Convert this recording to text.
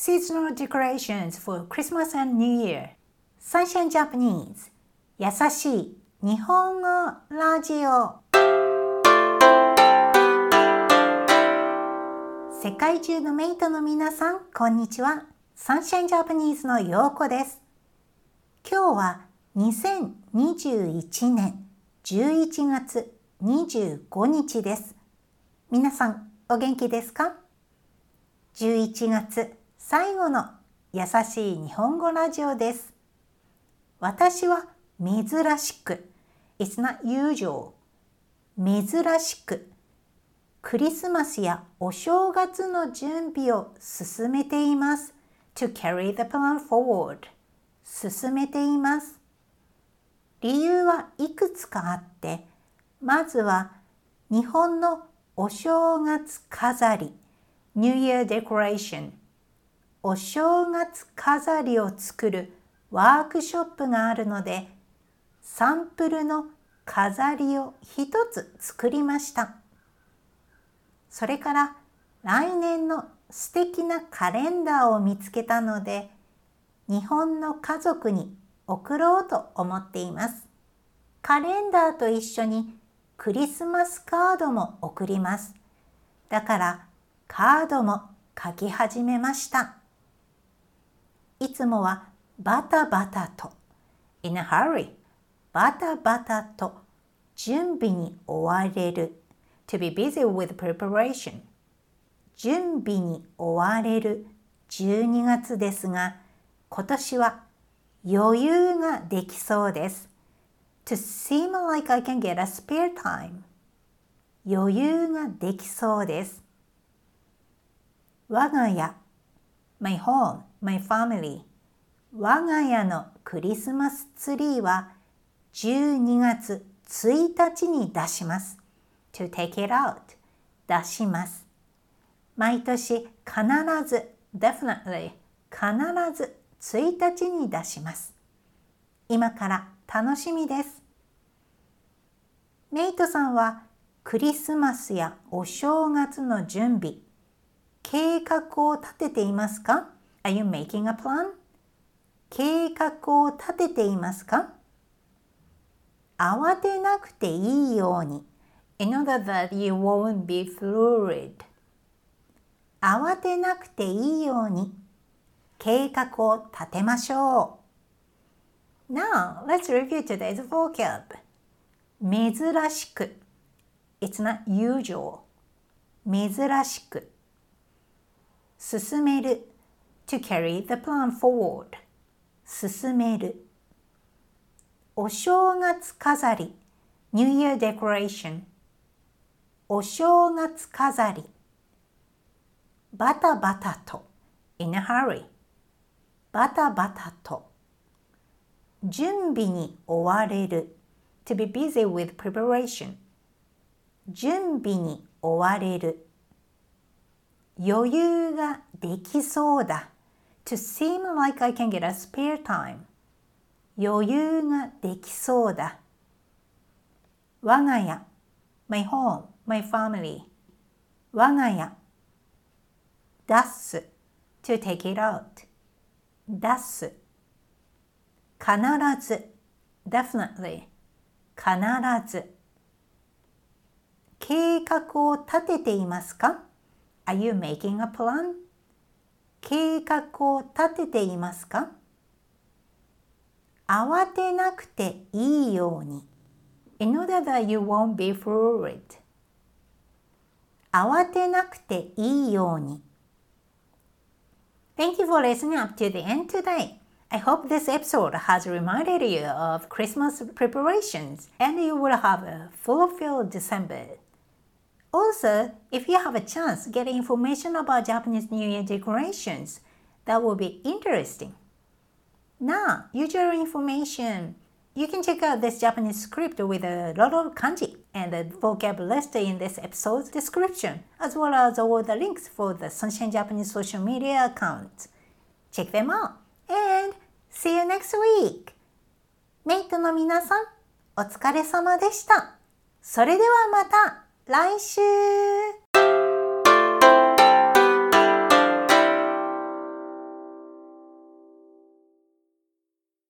seasonal decorations for Christmas and New Year. Sunshine Japanese 優しい日本語ラジオ世界中のメイトの皆さん、こんにちは。Sunshine Japanese のようこです。今日は2021年11月25日です。皆さん、お元気ですか ?11 月最後の優しい日本語ラジオです。私は珍しく It's not usual 珍しくクリスマスやお正月の準備を進めています。to carry the plan forward 進めています。理由はいくつかあって、まずは日本のお正月飾り New Year Decoration お正月飾りを作るワークショップがあるのでサンプルの飾りを一つ作りました。それから来年の素敵なカレンダーを見つけたので日本の家族に送ろうと思っています。カレンダーと一緒にクリスマスカードも送ります。だからカードも書き始めました。いつもはバタバタと in a hurry バタバタと準備に追われる to be busy with preparation 準備に追われる12月ですが今年は余裕ができそうです to seem like I can get a spare time 余裕ができそうです我が家 my home my family 我が家のクリスマスツリーは12月1日に出します。to take it out 出します。毎年必ず definitely 必ず1日に出します。今から楽しみです。メイトさんはクリスマスやお正月の準備、計画を立てていますか？Are you making a plan? 計画を立てていますか慌てなくていいように in order that you won't be flurried 慌てなくていいように計画を立てましょう Now, let's review today's vocab 珍しく It's not usual 珍しく進める to carry the plan forward 進めるお正月飾り New Year Decoration お正月飾りバタバタと in a hurry バタバタと準備に追われる to be busy with preparation 準備に追われる余裕ができそうだ to seem like I can get a spare time 余裕ができそうだ我が家 my home, my family 我が家出す to take it out 出す必ず definitely 必ず計画を立てていますか Are you making a plan? 計画を立てていますか慌てなくていいように in order that you won't be flurried 慌てなくていいように Thank you for listening up to the end today. I hope this episode has reminded you of Christmas preparations and you will have a fulfilled December. Also, if you have a chance, get information about Japanese New Year decorations. That will be interesting. Now, usual information. You can check out this Japanese script with a lot of kanji and the vocab list in this episode's description, as well as all the links for the Sunshine Japanese social media accounts. Check them out and see you next week! メイトの皆さん、お疲れ様でした。それではまた 来週。